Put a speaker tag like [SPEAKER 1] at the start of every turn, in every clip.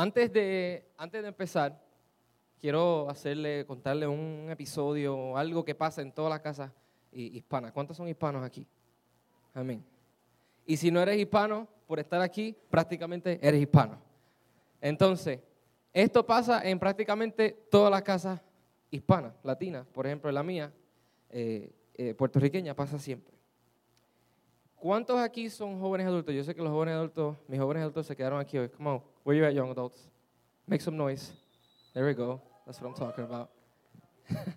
[SPEAKER 1] Antes de, antes de empezar, quiero hacerle, contarle un episodio, algo que pasa en todas las casas hispanas. ¿Cuántos son hispanos aquí? Amén. Y si no eres hispano, por estar aquí, prácticamente eres hispano. Entonces, esto pasa en prácticamente todas las casas hispanas, latinas. Por ejemplo, en la mía, eh, eh, puertorriqueña, pasa siempre. ¿Cuántos aquí son jóvenes adultos? Yo sé que los jóvenes adultos, mis jóvenes adultos se quedaron aquí hoy. Come on, where you at, young adults? Make some noise. There we go. That's what I'm talking about.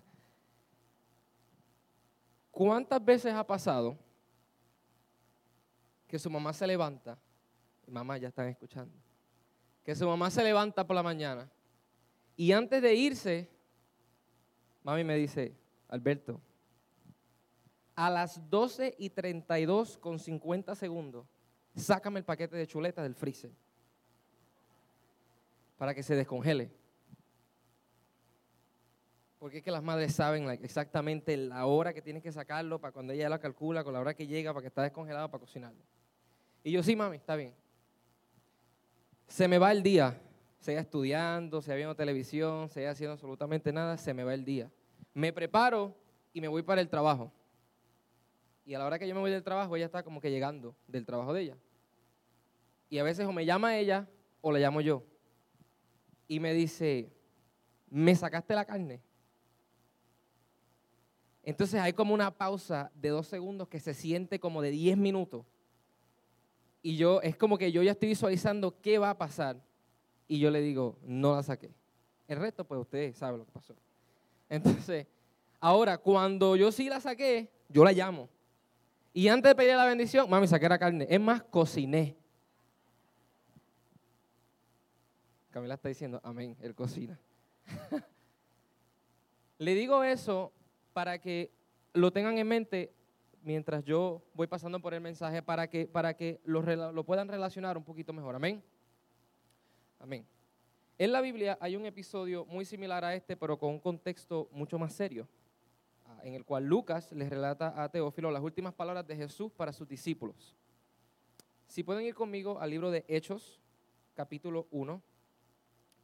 [SPEAKER 1] ¿Cuántas veces ha pasado que su mamá se levanta? Mamá, ya están escuchando. Que su mamá se levanta por la mañana y antes de irse, mami me dice, Alberto, a las 12 y 32 con 50 segundos, sácame el paquete de chuletas del freezer para que se descongele. Porque es que las madres saben exactamente la hora que tienen que sacarlo para cuando ella la calcula, con la hora que llega, para que está descongelado para cocinarlo. Y yo, sí, mami, está bien. Se me va el día, sea estudiando, sea viendo televisión, sea haciendo absolutamente nada, se me va el día. Me preparo y me voy para el trabajo. Y a la hora que yo me voy del trabajo, ella está como que llegando del trabajo de ella. Y a veces o me llama ella o le llamo yo. Y me dice, ¿me sacaste la carne? Entonces hay como una pausa de dos segundos que se siente como de diez minutos. Y yo, es como que yo ya estoy visualizando qué va a pasar. Y yo le digo, no la saqué. El resto, pues usted sabe lo que pasó. Entonces, ahora, cuando yo sí la saqué, yo la llamo. Y antes de pedir la bendición, mami, saqué la carne. Es más, cociné. Camila está diciendo, amén, él cocina. Le digo eso para que lo tengan en mente mientras yo voy pasando por el mensaje, para que, para que lo, puedan relacionar un poquito mejor. Amén. Amén. En la Biblia hay un episodio muy similar a este, pero con un contexto mucho más serio en el cual Lucas les relata a Teófilo las últimas palabras de Jesús para sus discípulos. Si pueden ir conmigo al libro de Hechos, capítulo 1.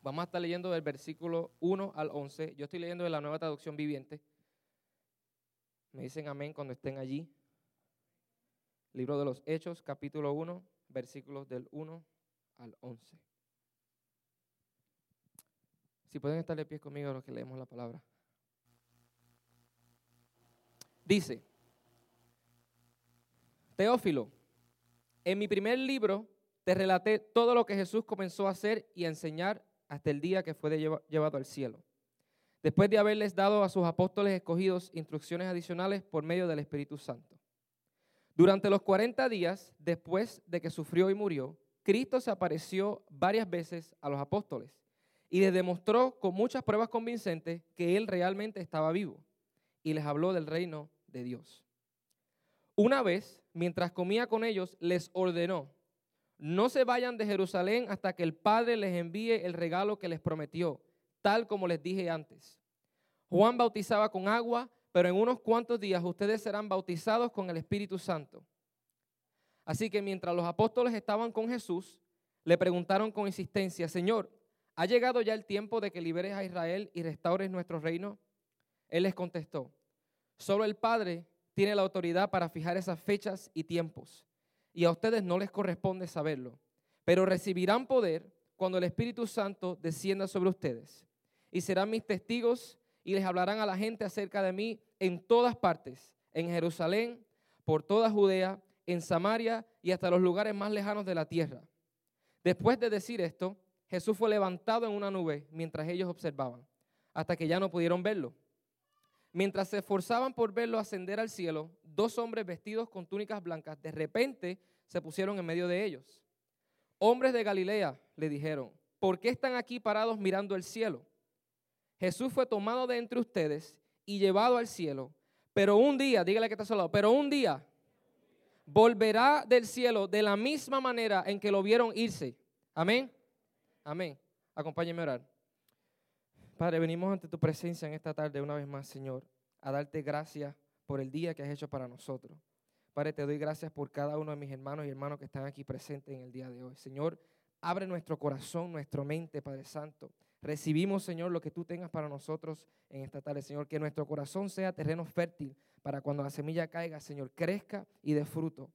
[SPEAKER 1] Vamos a estar leyendo del versículo 1 al 11. Yo estoy leyendo de la nueva traducción viviente. Me dicen amén cuando estén allí. Libro de los Hechos, capítulo 1, versículos del 1 al 11. Si pueden estar de pie conmigo los que leemos la palabra. Dice, Teófilo, en mi primer libro te relaté todo lo que Jesús comenzó a hacer y a enseñar hasta el día que fue llevado al cielo. Después de haberles dado a sus apóstoles escogidos instrucciones adicionales por medio del Espíritu Santo. Durante los 40 días después de que sufrió y murió, Cristo se apareció varias veces a los apóstoles y les demostró con muchas pruebas convincentes que Él realmente estaba vivo y les habló del reino de Dios. Una vez, mientras comía con ellos, les ordenó, no se vayan de Jerusalén hasta que el Padre les envíe el regalo que les prometió, tal como les dije antes. Juan bautizaba con agua, pero en unos cuantos días ustedes serán bautizados con el Espíritu Santo. Así que mientras los apóstoles estaban con Jesús, le preguntaron con insistencia, Señor, ¿ha llegado ya el tiempo de que liberes a Israel y restaures nuestro reino? Él les contestó, Solo el Padre tiene la autoridad para fijar esas fechas y tiempos. Y a ustedes no les corresponde saberlo. Pero recibirán poder cuando el Espíritu Santo descienda sobre ustedes. Y serán mis testigos y les hablarán a la gente acerca de mí en todas partes, en Jerusalén, por toda Judea, en Samaria y hasta los lugares más lejanos de la tierra. Después de decir esto, Jesús fue levantado en una nube mientras ellos observaban, hasta que ya no pudieron verlo. Mientras se esforzaban por verlo ascender al cielo, dos hombres vestidos con túnicas blancas de repente se pusieron en medio de ellos. Hombres de Galilea, le dijeron, ¿por qué están aquí parados mirando el cielo? Jesús fue tomado de entre ustedes y llevado al cielo, pero un día, dígale que está lado, pero un día volverá del cielo de la misma manera en que lo vieron irse. Amén. Amén. Acompáñenme a orar. Padre, venimos ante tu presencia en esta tarde una vez más, Señor, a darte gracias por el día que has hecho para nosotros. Padre, te doy gracias por cada uno de mis hermanos y hermanos que están aquí presentes en el día de hoy. Señor, abre nuestro corazón, nuestra mente, Padre Santo. Recibimos, Señor, lo que tú tengas para nosotros en esta tarde, Señor. Que nuestro corazón sea terreno fértil para cuando la semilla caiga, Señor, crezca y dé fruto.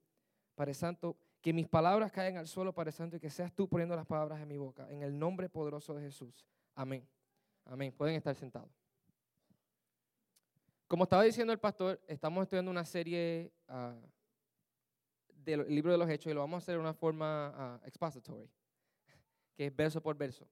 [SPEAKER 1] Padre Santo, que mis palabras caigan al suelo, Padre Santo, y que seas tú poniendo las palabras en mi boca. En el nombre poderoso de Jesús. Amén. Amén. Pueden estar sentados. Como estaba diciendo el pastor, estamos estudiando una serie ah, del libro de los Hechos y lo vamos a hacer de una forma ah, expository, que es verso por verso.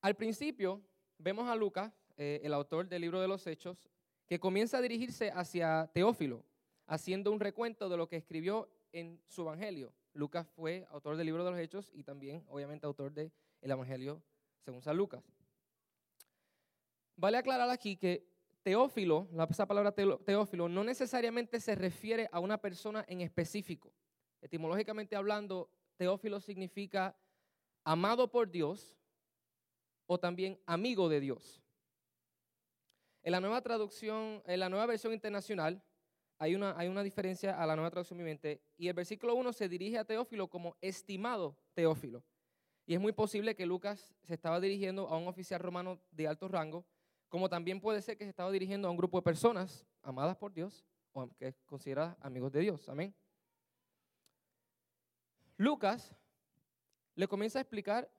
[SPEAKER 1] Al principio vemos a Lucas, eh, el autor del libro de los Hechos, que comienza a dirigirse hacia Teófilo, haciendo un recuento de lo que escribió en su Evangelio. Lucas fue autor del libro de los Hechos y también, obviamente, autor del Evangelio según San Lucas. Vale aclarar aquí que Teófilo, esa palabra Teófilo, no necesariamente se refiere a una persona en específico. Etimológicamente hablando, Teófilo significa amado por Dios o también amigo de Dios. En la nueva traducción, en la nueva versión internacional, hay una, hay una diferencia a la nueva traducción viviente y el versículo 1 se dirige a Teófilo como estimado Teófilo. Y es muy posible que Lucas se estaba dirigiendo a un oficial romano de alto rango, como también puede ser que se estaba dirigiendo a un grupo de personas amadas por Dios o que consideradas amigos de Dios. Amén. Lucas le comienza a explicar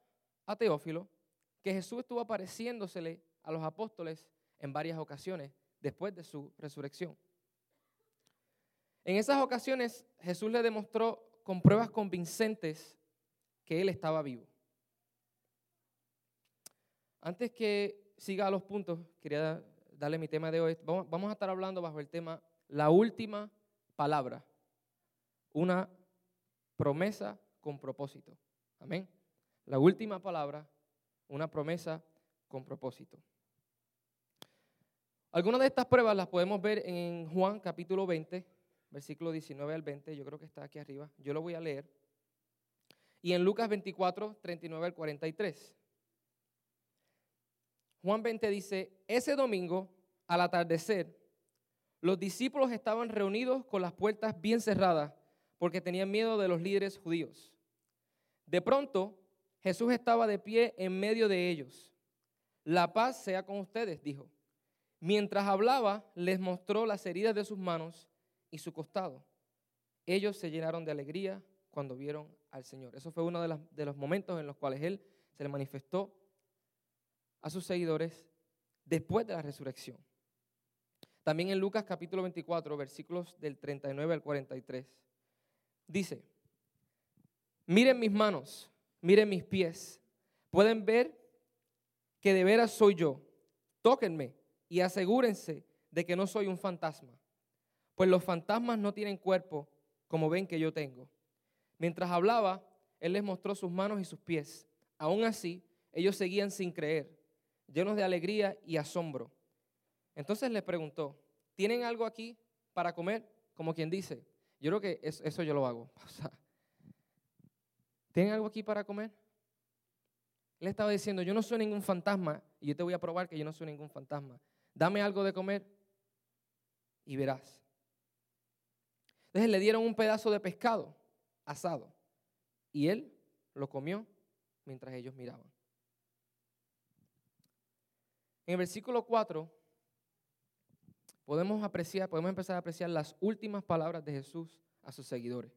[SPEAKER 1] a Teófilo que Jesús estuvo apareciéndosele a los apóstoles en varias ocasiones después de su resurrección. En esas ocasiones Jesús le demostró con pruebas convincentes que él estaba vivo. Antes que siga a los puntos, quería darle mi tema de hoy. Vamos a estar hablando bajo el tema la última palabra, una promesa con propósito. Amén. La última palabra, una promesa con propósito. Algunas de estas pruebas las podemos ver en Juan capítulo 20, versículo 19 al 20, yo creo que está aquí arriba, yo lo voy a leer. Y en Lucas 24, 39 al 43. Juan 20 dice, ese domingo, al atardecer, los discípulos estaban reunidos con las puertas bien cerradas porque tenían miedo de los líderes judíos. De pronto, Jesús estaba de pie en medio de ellos. La paz sea con ustedes, dijo. Mientras hablaba, les mostró las heridas de sus manos y su costado. Ellos se llenaron de alegría cuando vieron al Señor. Eso fue uno de, los momentos en los cuales Él se le manifestó a sus seguidores después de la resurrección. También en Lucas capítulo 24, versículos del 39 al 43, dice, miren mis manos miren mis pies. Pueden ver que de veras soy yo. Tóquenme y asegúrense de que no soy un fantasma. Pues los fantasmas no tienen cuerpo como ven que yo tengo. Mientras hablaba, él les mostró sus manos y sus pies. Aún así, ellos seguían sin creer, llenos de alegría y asombro. Entonces les preguntó, ¿tienen algo aquí para comer? Como quien dice, yo creo que eso yo lo hago. ¿Tienen algo aquí para comer? Él estaba diciendo, yo no soy ningún fantasma y yo te voy a probar que yo no soy ningún fantasma. Dame algo de comer y verás. Entonces le dieron un pedazo de pescado asado y él lo comió mientras ellos miraban. En el versículo 4 podemos apreciar, podemos empezar a apreciar las últimas palabras de Jesús a sus seguidores.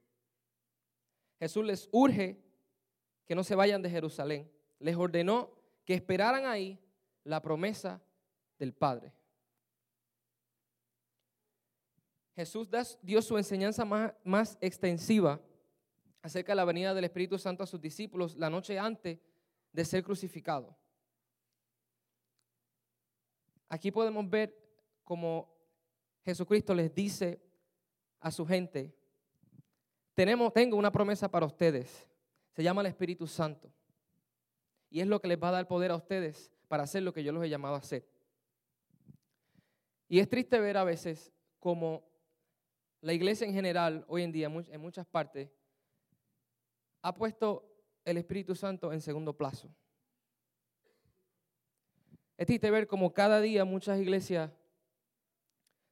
[SPEAKER 1] Jesús les urge que no se vayan de Jerusalén. Les ordenó que esperaran ahí la promesa del Padre. Jesús dio su enseñanza más, más, extensiva acerca de la venida del Espíritu Santo a sus discípulos la noche antes de ser crucificado. Aquí podemos ver como Jesucristo les dice a su gente, tenemos, tengo una promesa para ustedes. Se llama el Espíritu Santo. Y es lo que les va a dar poder a ustedes para hacer lo que yo los he llamado a hacer. Y es triste ver a veces como la iglesia en general, hoy en día, en muchas partes, ha puesto el Espíritu Santo en segundo plazo. Es triste ver como cada día muchas iglesias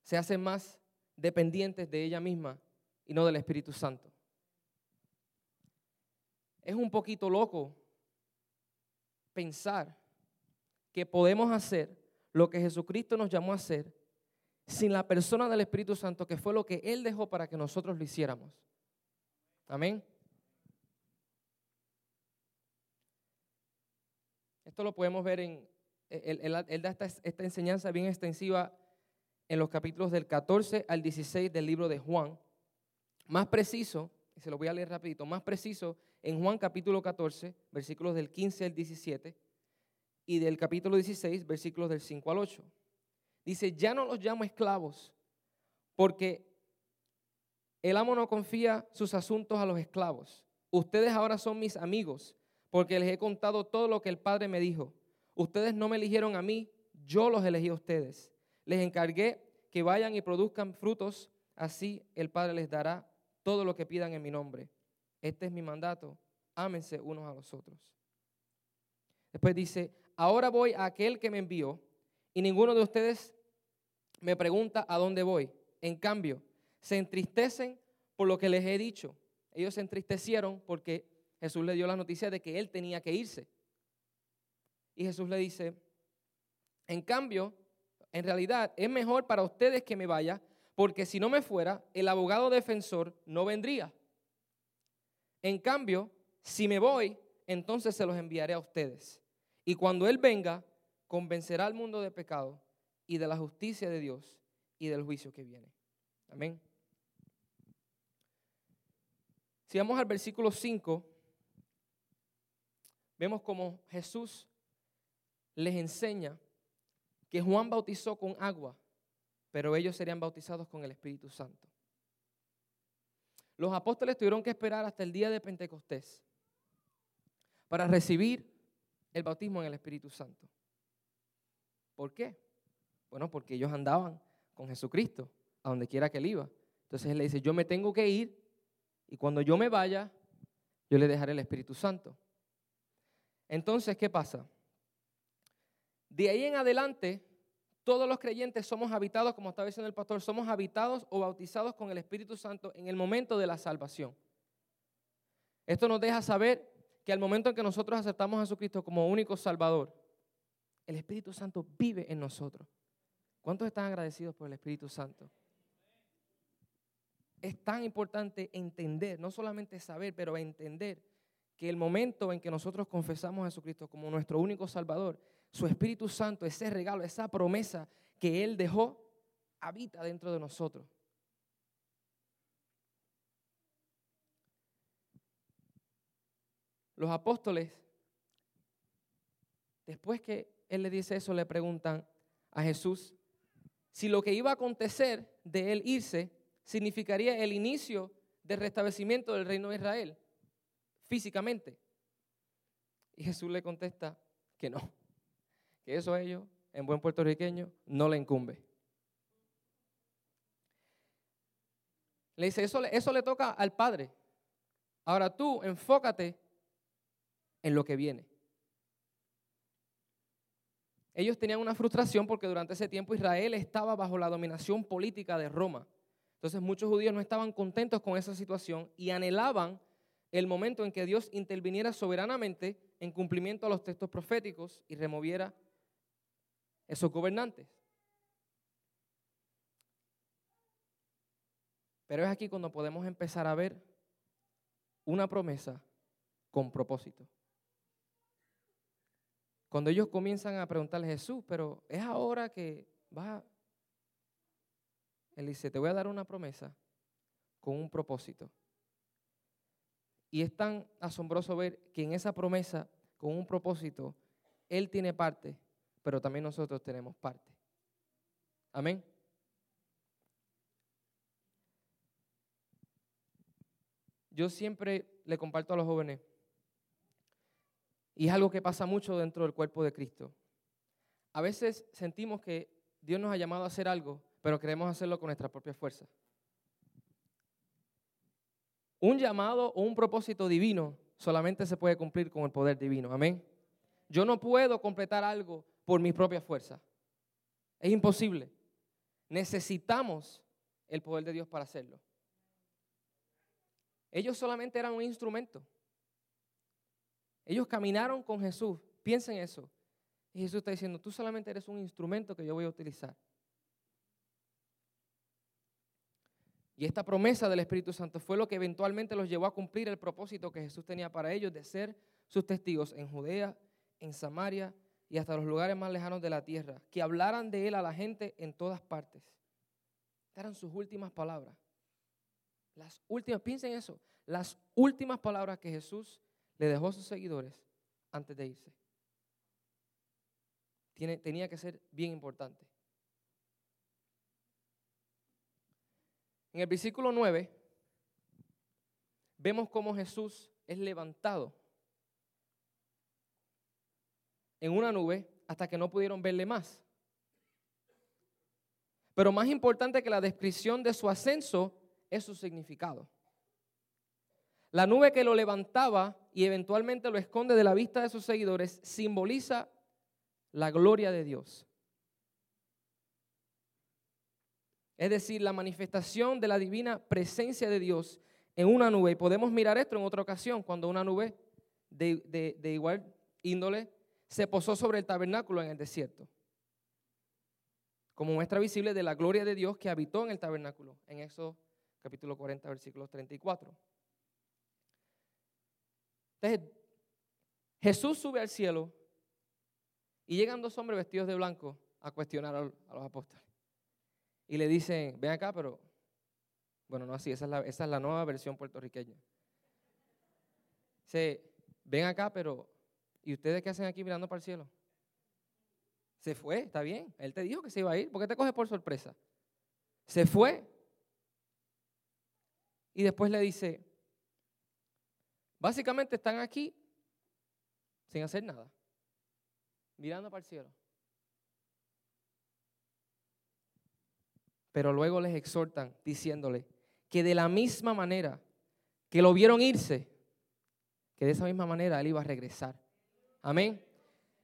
[SPEAKER 1] se hacen más dependientes de ella misma y no del Espíritu Santo. es un poquito loco pensar que podemos hacer lo que Jesucristo nos llamó a hacer sin la persona del Espíritu Santo, que fue lo que Él dejó para que nosotros lo hiciéramos. Amén. Esto lo podemos ver en, él, da esta, esta enseñanza bien extensiva en los capítulos del 14 al 16 del libro de Juan. Más preciso, y se lo voy a leer rapidito, más preciso en Juan capítulo 14, versículos del 15 al 17, y del capítulo 16, versículos del 5 al 8. Dice, ya no los llamo esclavos, porque el amo no confía sus asuntos a los esclavos. Ustedes ahora son mis amigos, porque les he contado todo lo que el Padre me dijo. Ustedes no me eligieron a mí, yo los elegí a ustedes. Les encargué que vayan y produzcan frutos, así el Padre les dará todo lo que pidan en mi nombre. Este es mi mandato, ámense unos a los otros. Después dice, ahora voy a aquel que me envió y ninguno de ustedes me pregunta a dónde voy. En cambio, se entristecen por lo que les he dicho. Ellos se entristecieron porque Jesús le dio la noticia de que él tenía que irse. Y Jesús le dice, en cambio, en realidad es mejor para ustedes que me vaya, porque si no me fuera, el abogado defensor no vendría. En cambio, si me voy, entonces se los enviaré a ustedes. Y cuando Él venga, convencerá al mundo de pecado y de la justicia de Dios y del juicio que viene. Amén. Si vamos al versículo 5, vemos como Jesús les enseña que Juan bautizó con agua, pero ellos serían bautizados con el Espíritu Santo. Los apóstoles tuvieron que esperar hasta el día de Pentecostés para recibir el bautismo en el Espíritu Santo. ¿Por qué? Bueno, porque ellos andaban con Jesucristo a donde quiera que él iba. Entonces él le dice, yo me tengo que ir y cuando yo me vaya, yo le dejaré el Espíritu Santo. Entonces, ¿qué pasa? De ahí en adelante, todos los creyentes somos habitados, como estaba diciendo el pastor, somos habitados o bautizados con el Espíritu Santo en el momento de la salvación. Esto nos deja saber que al momento en que nosotros aceptamos a Jesucristo como único Salvador, el Espíritu Santo vive en nosotros. ¿Cuántos están agradecidos por el Espíritu Santo? Es tan importante entender, no solamente saber, pero entender que el momento en que nosotros confesamos a Jesucristo como nuestro único Salvador, su Espíritu Santo, ese regalo, esa promesa que Él dejó, habita dentro de nosotros. Los apóstoles, después que Él le dice eso, le preguntan a Jesús si lo que iba a acontecer de Él irse significaría el inicio del restablecimiento del reino de Israel, físicamente. Y Jesús le contesta que no que eso a ellos, en buen puertorriqueño, no le incumbe. Le dice, eso, eso le toca al Padre. Ahora tú enfócate en lo que viene. Ellos tenían una frustración porque durante ese tiempo Israel estaba bajo la dominación política de Roma. Entonces muchos judíos no estaban contentos con esa situación y anhelaban el momento en que Dios interviniera soberanamente en cumplimiento a los textos proféticos y removiera esos gobernantes. Pero es aquí cuando podemos empezar a ver una promesa con propósito. Cuando ellos comienzan a preguntarle a Jesús, pero es ahora que va. Él dice, te voy a dar una promesa con un propósito. Y es tan asombroso ver que en esa promesa, con un propósito, Él tiene parte pero también nosotros tenemos parte. Amén. Yo siempre le comparto a los jóvenes, y es algo que pasa mucho dentro del cuerpo de Cristo. A veces sentimos que Dios nos ha llamado a hacer algo, pero queremos hacerlo con nuestra propia fuerza. Un llamado o un propósito divino solamente se puede cumplir con el poder divino. Amén. Yo no puedo completar algo por mi propia fuerza. Es imposible. Necesitamos el poder de Dios para hacerlo. Ellos solamente eran un instrumento. Ellos caminaron con Jesús. Piensen eso. Y Jesús está diciendo, tú solamente eres un instrumento que yo voy a utilizar. Y esta promesa del Espíritu Santo fue lo que eventualmente los llevó a cumplir el propósito que Jesús tenía para ellos de ser sus testigos en Judea, en Samaria y hasta los lugares más lejanos de la tierra, que hablaran de Él a la gente en todas partes. Estas eran sus últimas palabras. Las últimas, piensen eso, las últimas palabras que Jesús le dejó a sus seguidores antes de irse. Tiene, tenía que ser bien importante. En el versículo 9 vemos cómo Jesús es levantado en una nube hasta que no pudieron verle más. Pero más importante que la descripción de su ascenso es su significado. La nube que lo levantaba y eventualmente lo esconde de la vista de sus seguidores simboliza la gloria de Dios. Es decir, la manifestación de la divina presencia de Dios en una nube. Y podemos mirar esto en otra ocasión, cuando una nube de, igual índole se posó sobre el tabernáculo en el desierto. Como muestra visible de la gloria de Dios que habitó en el tabernáculo, en Éxodo capítulo 40, versículo 34. Entonces, Jesús sube al cielo y llegan dos hombres vestidos de blanco a cuestionar a los apóstoles y le dicen, ven acá, pero, bueno, no así, esa es la, esa es la nueva versión puertorriqueña. Se, ven acá, pero, ¿y ustedes qué hacen aquí mirando para el cielo? Se fue, está bien. Él te dijo que se iba a ir. ¿Por qué te coges por sorpresa? Se fue. Y después le dice, básicamente están aquí sin hacer nada, mirando para el cielo. pero luego les exhortan diciéndole que de la misma manera que lo vieron irse, que de esa misma manera él iba a regresar. Amén.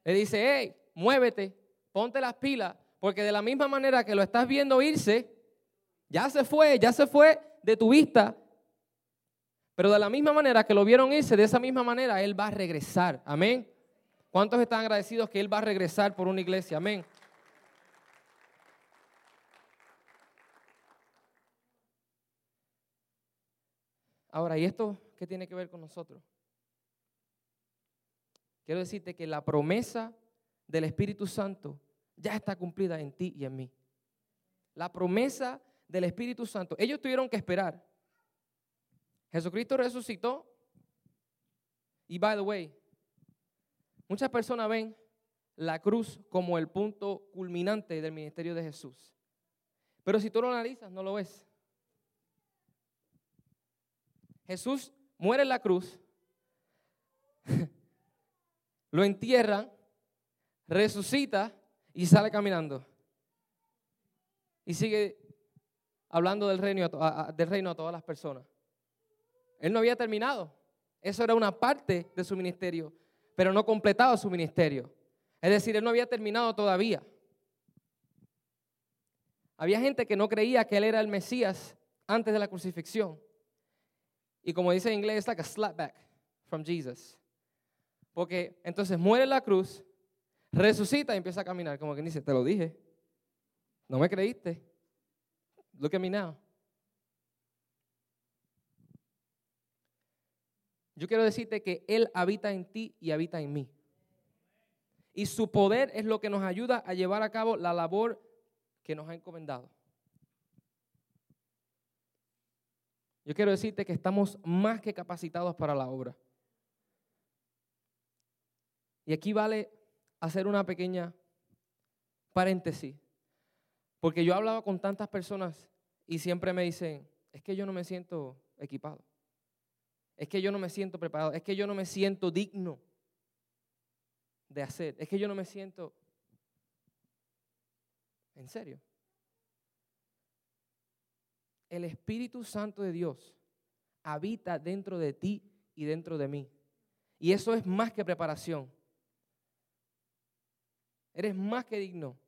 [SPEAKER 1] Le dice, hey, muévete, ponte las pilas, porque de la misma manera que lo estás viendo irse, ya se fue, ya se fue de tu vista, pero de la misma manera que lo vieron irse, de esa misma manera él va a regresar. Amén. ¿Cuántos están agradecidos que él va a regresar por una iglesia? Amén. Ahora, ¿y esto qué tiene que ver con nosotros? Quiero decirte que la promesa del Espíritu Santo ya está cumplida en ti y en mí. La promesa del Espíritu Santo. Ellos tuvieron que esperar. Jesucristo resucitó. Y by the way, muchas personas ven la cruz como el punto culminante del ministerio de Jesús. Pero si tú lo analizas, no lo ves. Jesús muere en la cruz, lo entierran, resucita y sale caminando. Y sigue hablando del reino, del reino a todas las personas. Él no había terminado. Eso era una parte de su ministerio, pero no completaba su ministerio. Es decir, él no había terminado todavía. Había gente que no creía que él era el Mesías antes de la crucifixión. Y como dice en inglés, es like a slapback from Jesus. Porque entonces muere en la cruz, resucita y empieza a caminar. Como que dice, te lo dije. No me creíste. Look at me now. Yo quiero decirte que Él habita en ti y habita en mí. Y su poder es lo que nos ayuda a llevar a cabo la labor que nos ha encomendado. Yo quiero decirte que estamos más que capacitados para la obra. Y aquí vale hacer una pequeña paréntesis, porque yo he hablado con tantas personas y siempre me dicen, es que yo no me siento equipado, es que yo no me siento preparado, es que yo no me siento digno de hacer, es que yo no me siento... ¿En serio? el Espíritu Santo de Dios habita dentro de ti y dentro de mí. Y eso es más que preparación. Eres más que digno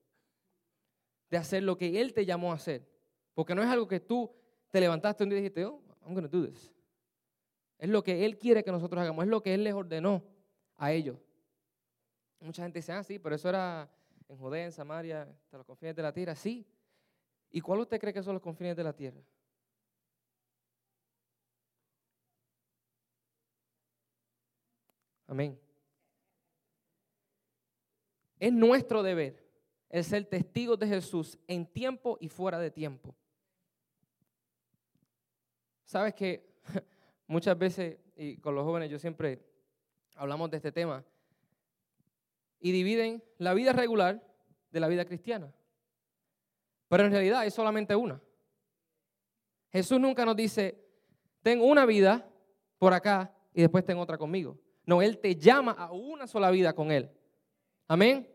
[SPEAKER 1] de hacer lo que Él te llamó a hacer. Porque no es algo que tú te levantaste un día y dijiste, oh, I'm going to do this. Es lo que Él quiere que nosotros hagamos, es lo que Él les ordenó a ellos. Mucha gente dice, ah, sí, pero eso era en Judea, en Samaria, hasta los confines de la tierra. Sí. ¿Y cuál usted cree que son los confines de la tierra? Amén. Es nuestro deber el ser testigos de Jesús en tiempo y fuera de tiempo. Sabes que muchas veces, y con los jóvenes yo siempre hablamos de este tema, y dividen la vida regular de la vida cristiana. Pero en realidad es solamente una. Jesús nunca nos dice, tengo una vida por acá y después tengo otra conmigo. No, Él te llama a una sola vida con Él. Amén.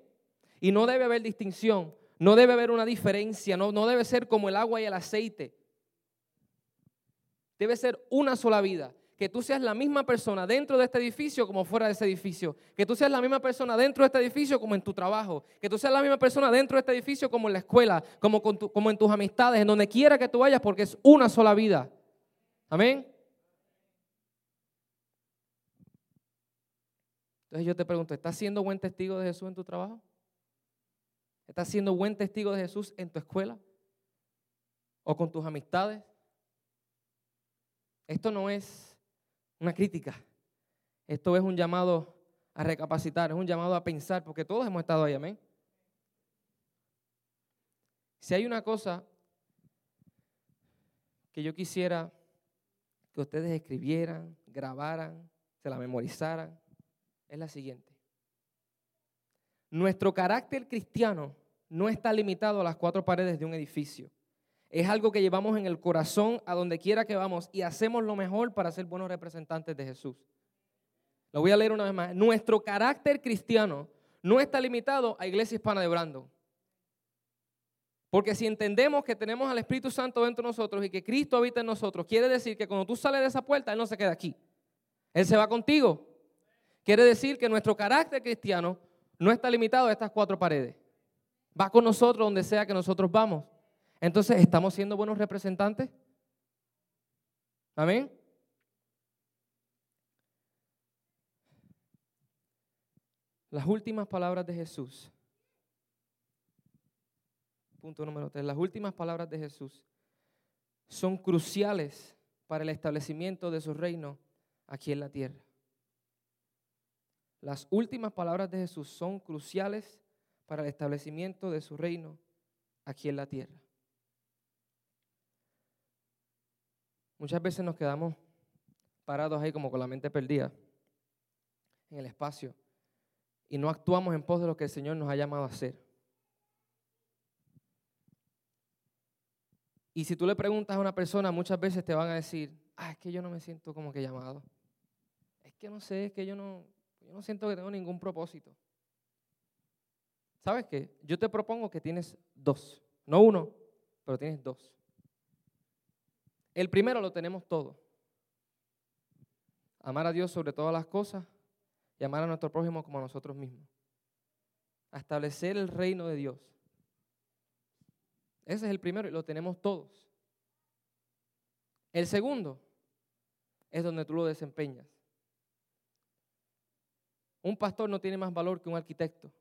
[SPEAKER 1] Y no debe haber distinción, no debe haber una diferencia, no, no debe ser como el agua y el aceite. Debe ser una sola vida que tú seas la misma persona dentro de este edificio como fuera de ese edificio. Que tú seas la misma persona dentro de este edificio como en tu trabajo. Que tú seas la misma persona dentro de este edificio como en la escuela, como, como en tus amistades, en donde quiera que tú vayas, porque es una sola vida. Amén. Entonces yo te pregunto, ¿estás siendo buen testigo de Jesús en tu trabajo? ¿Estás siendo buen testigo de Jesús en tu escuela? ¿O con tus amistades? Esto no es una crítica. Esto es un llamado a recapacitar, es un llamado a pensar, porque todos hemos estado ahí, amén. Si hay una cosa que yo quisiera que ustedes escribieran, grabaran, se la memorizaran, es la siguiente. Nuestro carácter cristiano no está limitado a las cuatro paredes de un edificio. Es algo que llevamos en el corazón a donde quiera que vamos y hacemos lo mejor para ser buenos representantes de Jesús. Lo voy a leer una vez más. Nuestro carácter cristiano no está limitado a Iglesia Hispana de Brandon. Porque si entendemos que tenemos al Espíritu Santo dentro de nosotros y que Cristo habita en nosotros, quiere decir que cuando tú sales de esa puerta, Él no se queda aquí. Él se va contigo. Quiere decir que nuestro carácter cristiano no está limitado a estas cuatro paredes. Va con nosotros donde sea que nosotros vamos. Entonces, ¿estamos siendo buenos representantes? Amén. Las últimas palabras de Jesús. Punto número tres. Las últimas palabras de Jesús son cruciales para el establecimiento de su reino aquí en la tierra. Las últimas palabras de Jesús son cruciales para el establecimiento de su reino aquí en la tierra. Muchas veces nos quedamos parados ahí como con la mente perdida en el espacio y no actuamos en pos de lo que el Señor nos ha llamado a hacer. Y si tú le preguntas a una persona, muchas veces te van a decir, ah, es que yo no me siento como que llamado. Es que no sé, es que yo no, yo no siento que tengo ningún propósito. ¿Sabes qué? Yo te propongo que tienes dos, no uno, pero tienes dos. El primero lo tenemos todo. Amar a Dios sobre todas las cosas y amar a nuestro prójimo como a nosotros mismos. A establecer el reino de Dios. Ese es el primero y lo tenemos todos. El segundo es donde tú lo desempeñas. Un pastor no tiene más valor que un arquitecto.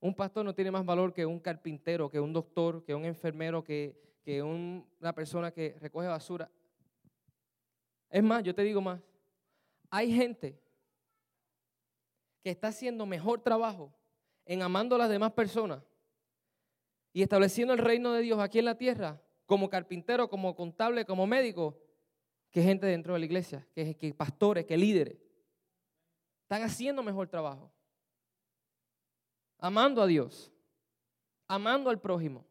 [SPEAKER 1] Un pastor no tiene más valor que un carpintero, que un doctor, que un enfermero, que, que una persona que recoge basura. Es más, yo te digo más, hay gente que está haciendo mejor trabajo en amando a las demás personas y estableciendo el reino de Dios aquí en la tierra, como carpintero, como contable, como médico, que gente dentro de la iglesia, que, que pastores, que líderes. Están haciendo mejor trabajo. Amando a Dios, amando al prójimo.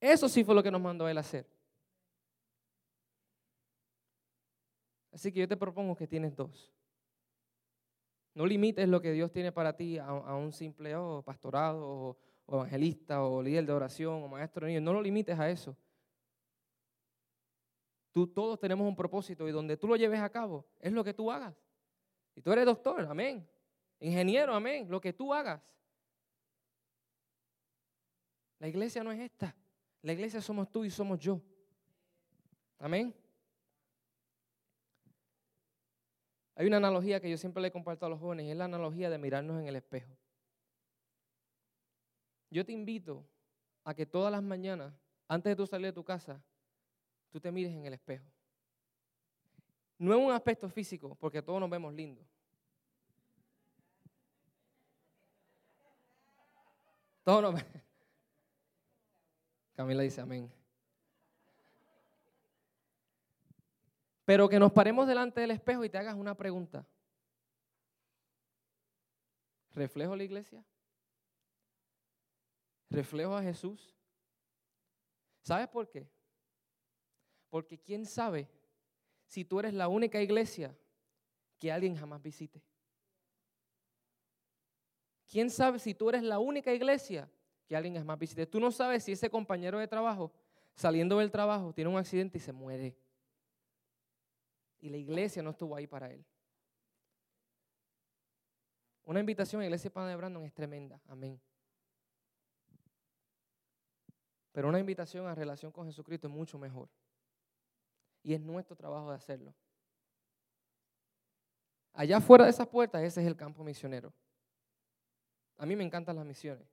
[SPEAKER 1] Eso sí fue lo que nos mandó Él hacer. Así que yo te propongo que tienes dos. No limites lo que Dios tiene para ti a, un simple oh, pastorado o, evangelista o líder de oración o maestro de niños. No lo limites a eso. Tú, todos tenemos un propósito y donde tú lo lleves a cabo es lo que tú hagas. Y tú eres doctor, amén. Ingeniero, amén. Lo que tú hagas. La iglesia no es esta. La iglesia somos tú y somos yo. Amén. Hay una analogía que yo siempre le comparto a los jóvenes y es la analogía de mirarnos en el espejo. Yo te invito a que todas las mañanas, antes de tú salir de tu casa, tú te mires en el espejo. No es un aspecto físico, porque todos nos vemos lindos. Todos nos vemos. Camila dice amén. Pero que nos paremos delante del espejo y te hagas una pregunta. ¿Reflejo la iglesia? ¿Reflejo a Jesús? ¿Sabes por qué? Porque quién sabe si tú eres la única iglesia que alguien jamás visite. ¿Quién sabe si tú eres la única iglesia que alguien jamás visite? Tú no sabes si ese compañero de trabajo, saliendo del trabajo, tiene un accidente y se muere y la iglesia no estuvo ahí para él. Una invitación a la iglesia Pana de Brandon es tremenda, amén. Pero una invitación a relación con Jesucristo es mucho mejor. Y es nuestro trabajo de hacerlo. Allá fuera de esas puertas, ese es el campo misionero. A mí me encantan las misiones.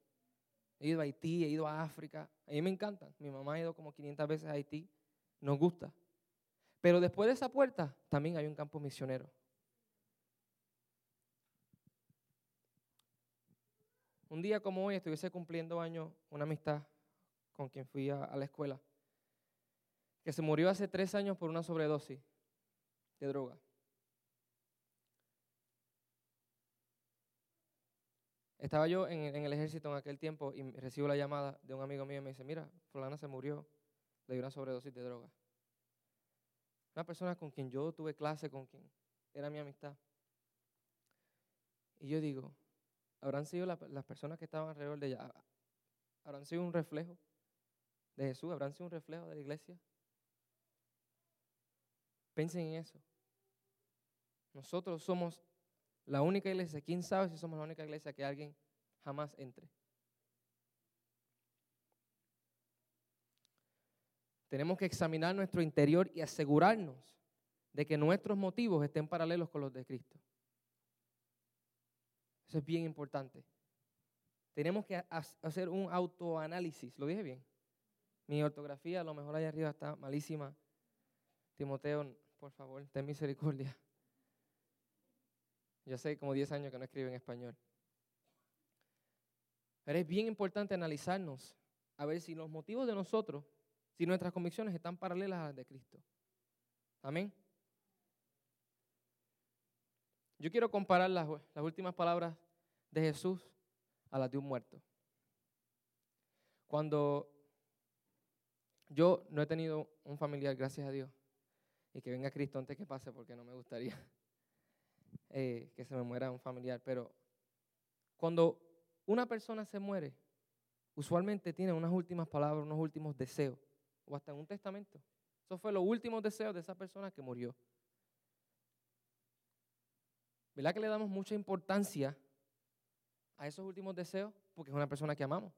[SPEAKER 1] He ido a Haití, he ido a África. A mí me encantan. Mi mamá ha ido como 500 veces a Haití. Nos gusta. Pero después de esa puerta también hay un campo misionero. Un día como hoy estuviese cumpliendo años una amistad con quien fui a, la escuela, que se murió hace tres años por una sobredosis de droga. Estaba yo en, el ejército en aquel tiempo y recibo la llamada de un amigo mío y me dice, mira, fulana se murió, le una sobredosis de droga. Una persona con quien yo tuve clase, con quien era mi amistad. Y yo digo, ¿habrán sido las personas que estaban alrededor de ella? ¿Habrán sido un reflejo de Jesús? ¿Habrán sido un reflejo de la iglesia? Piensen en eso. Nosotros somos la única iglesia. ¿Quién sabe si somos la única iglesia que alguien jamás entre? Tenemos que examinar nuestro interior y asegurarnos de que nuestros motivos estén paralelos con los de Cristo. Eso es bien importante. Tenemos que hacer un autoanálisis. ¿Lo dije bien? Mi ortografía a lo mejor allá arriba está malísima. Timoteo, por favor, ten misericordia. Yo sé como 10 años que no escribo en español. Pero es bien importante analizarnos a ver si los motivos de nosotros si nuestras convicciones están paralelas a las de Cristo. Amén. Yo quiero comparar las, las últimas palabras de Jesús a las de un muerto. Cuando yo no he tenido un familiar, gracias a Dios, y que venga Cristo antes que pase, porque no me gustaría eh, que se me muera un familiar, pero cuando una persona se muere, usualmente tiene unas últimas palabras, unos últimos deseos o hasta un testamento. Eso fue los últimos deseos de esa persona que murió. ¿Verdad que le damos mucha importancia a esos últimos deseos? Porque es una persona que amamos,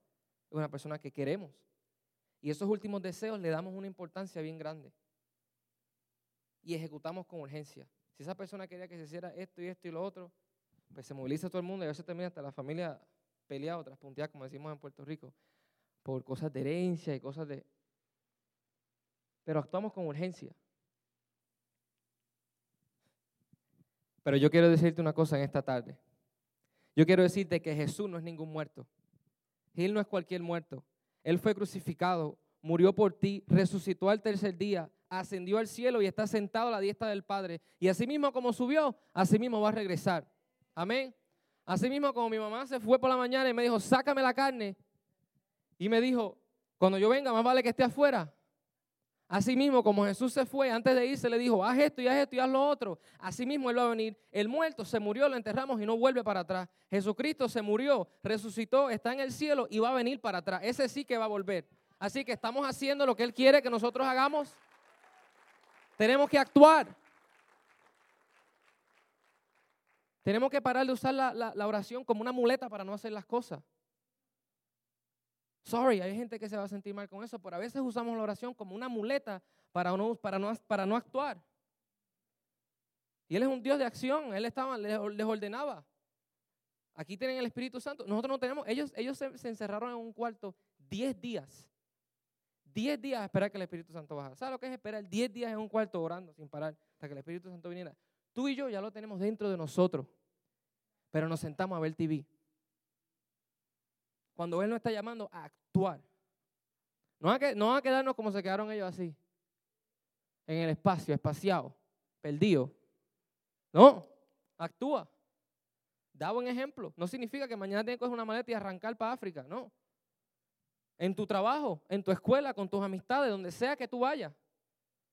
[SPEAKER 1] es una persona que queremos. Y esos últimos deseos le damos una importancia bien grande. Y ejecutamos con urgencia. Si esa persona quería que se hiciera esto y esto y lo otro, pues se moviliza todo el mundo y a veces termina hasta la familia peleada traspunteada, como decimos en Puerto Rico, por cosas de herencia y cosas de pero actuamos con urgencia. Pero yo quiero decirte una cosa en esta tarde. Yo quiero decirte que Jesús no es ningún muerto. Él no es cualquier muerto. Él fue crucificado, murió por ti, resucitó al tercer día, ascendió al cielo y está sentado a la diestra del Padre. Y así mismo como subió, así mismo va a regresar. Amén. Así mismo como mi mamá se fue por la mañana y me dijo, sácame la carne. Y me dijo, cuando yo venga, más vale que esté afuera. Así mismo, como Jesús se fue, antes de irse le dijo, haz esto y haz esto y haz lo otro. Así mismo Él va a venir. El muerto se murió, lo enterramos y no vuelve para atrás. Jesucristo se murió, resucitó, está en el cielo y va a venir para atrás. Ese sí que va a volver. Así que estamos haciendo lo que Él quiere que nosotros hagamos. Tenemos que actuar. Tenemos que parar de usar la, la oración como una muleta para no hacer las cosas. Sorry, hay gente que se va a sentir mal con eso, pero a veces usamos la oración como una muleta para no, para no, para no actuar. Y Él es un Dios de acción. Él estaba, les, ordenaba. Aquí tienen el Espíritu Santo. Nosotros no tenemos. Ellos, ellos se, encerraron en un cuarto 10 días. 10 días a esperar que el Espíritu Santo baje. ¿Sabes lo que es esperar 10 días en un cuarto orando sin parar hasta que el Espíritu Santo viniera? Tú y yo ya lo tenemos dentro de nosotros. Pero nos sentamos a ver TV. Cuando Él nos está llamando a actuar. No a, que, a quedarnos como se quedaron ellos así. En el espacio, espaciado, perdido. No, actúa. Da buen ejemplo. No significa que mañana tienes que coger una maleta y arrancar para África, no. En tu trabajo, en tu escuela, con tus amistades, donde sea que tú vayas.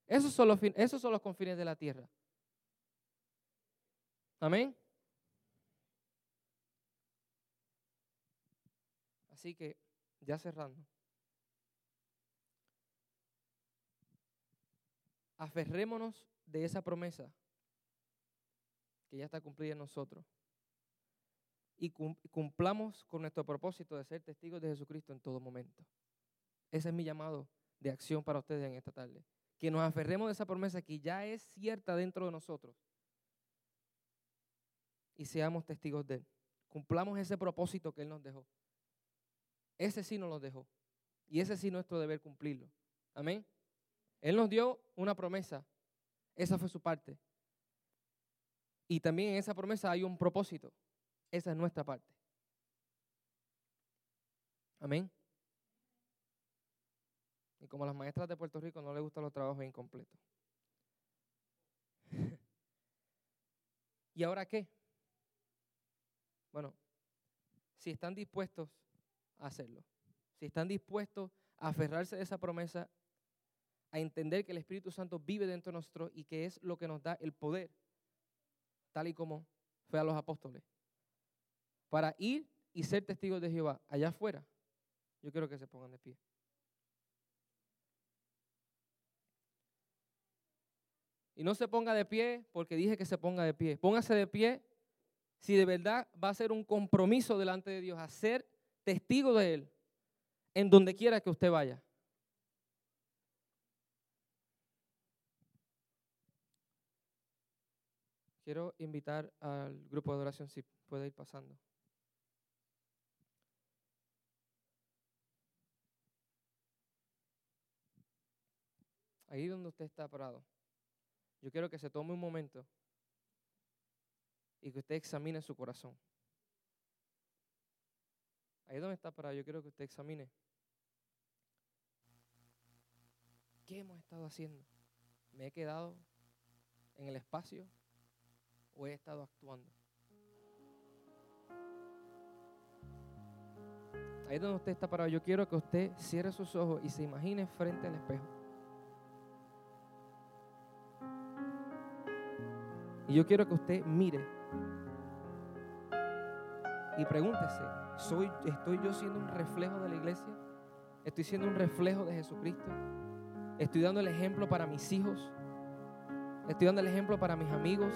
[SPEAKER 1] Esos son los, esos son los confines de la tierra. Amén. Así que, ya cerrando. Aferrémonos de esa promesa que ya está cumplida en nosotros. Y cumplamos con nuestro propósito de ser testigos de Jesucristo en todo momento. Ese es mi llamado de acción para ustedes en esta tarde. Que nos aferremos de esa promesa que ya es cierta dentro de nosotros. Y seamos testigos de Él. Cumplamos ese propósito que Él nos dejó. Ese sí nos lo dejó. Y ese sí es nuestro deber cumplirlo. Amén. Él nos dio una promesa. Esa fue su parte. Y también en esa promesa hay un propósito. Esa es nuestra parte. Amén. Y como a las maestras de Puerto Rico no les gustan los trabajos incompletos. ¿Y ahora qué? Bueno, si están dispuestos a hacerlo, si están dispuestos a aferrarse a esa promesa, a entender que el Espíritu Santo vive dentro de nosotros y que es lo que nos da el poder tal y como fue a los apóstoles, para ir y ser testigos de Jehová allá afuera, yo quiero que se pongan de pie. Y no se ponga de pie porque dije que se ponga de pie. Póngase de pie si de verdad va a ser un compromiso delante de Dios, a ser testigo de Él en donde quiera que usted vaya. Quiero invitar al grupo de adoración si puede ir pasando. Ahí donde usted está parado, yo quiero que se tome un momento y que usted examine su corazón. Ahí donde está parado, yo quiero que usted examine. ¿Qué hemos estado haciendo? ¿Me he quedado en el espacio? o he estado actuando? Ahí donde usted está parado, yo quiero que usted cierre sus ojos y se imagine frente al espejo. Y yo quiero que usted mire y pregúntese, ¿soy, ¿estoy yo siendo un reflejo de la iglesia? ¿Estoy siendo un reflejo de Jesucristo? ¿Estoy dando el ejemplo para mis hijos? ¿Estoy dando el ejemplo para mis amigos?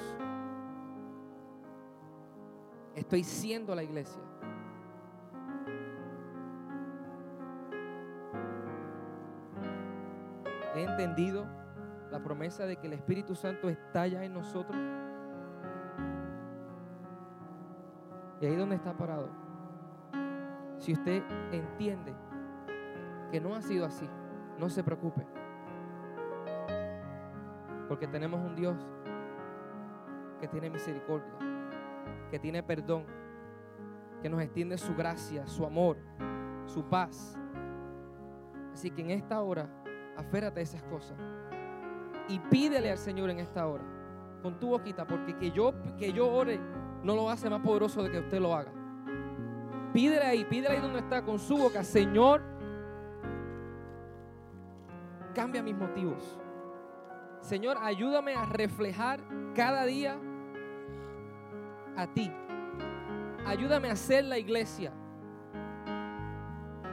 [SPEAKER 1] Estoy siendo la iglesia. He entendido la promesa de que el Espíritu Santo está ya en nosotros. Y ahí donde está parado. Si usted entiende que no ha sido así, no se preocupe. Porque tenemos un Dios que tiene misericordia que tiene perdón, que nos extiende su gracia, su amor, su paz. Así que en esta hora, aférrate a esas cosas y pídele al Señor en esta hora, con tu boquita, porque que yo, que yo ore no lo hace más poderoso de que usted lo haga. Pídele ahí, pídele ahí donde está con su boca, Señor, cambia mis motivos. Señor, ayúdame a reflejar cada día a ti. Ayúdame a ser la iglesia.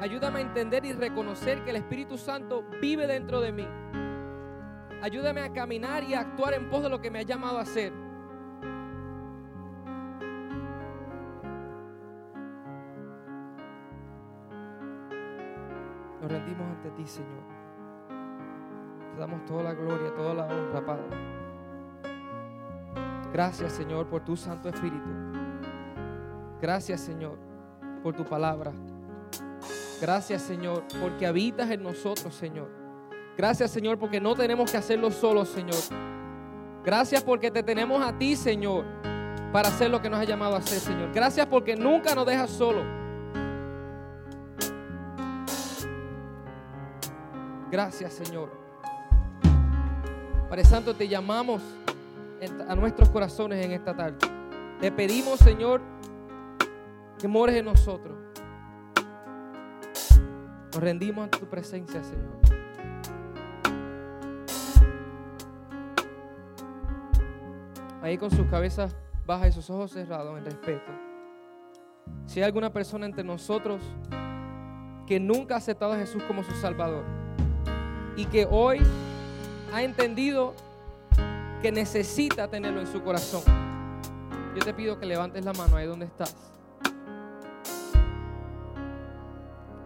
[SPEAKER 1] Ayúdame a entender y reconocer que el Espíritu Santo vive dentro de mí. Ayúdame a caminar y a actuar en pos de lo que me ha llamado a hacer. Señor. Te damos toda la gloria, toda la honra, Padre. Gracias, Señor, por tu Santo Espíritu. Gracias, Señor, por tu palabra. Gracias, Señor, porque habitas en nosotros, Señor. Gracias, Señor, porque no tenemos que hacerlo solos, Señor. Gracias porque te tenemos a ti, Señor, para hacer lo que nos ha llamado a hacer, Señor. Gracias porque nunca nos dejas solo. Gracias, Señor. Padre Santo, te llamamos a nuestros corazones en esta tarde. Te pedimos, Señor, que mores en nosotros. Nos rendimos ante tu presencia, Señor. Ahí con sus cabezas bajas y sus ojos cerrados en respeto. Si hay alguna persona entre nosotros que nunca ha aceptado a Jesús como su Salvador y que hoy ha entendido que necesita tenerlo en su corazón, yo te pido que levantes la mano ahí donde estás.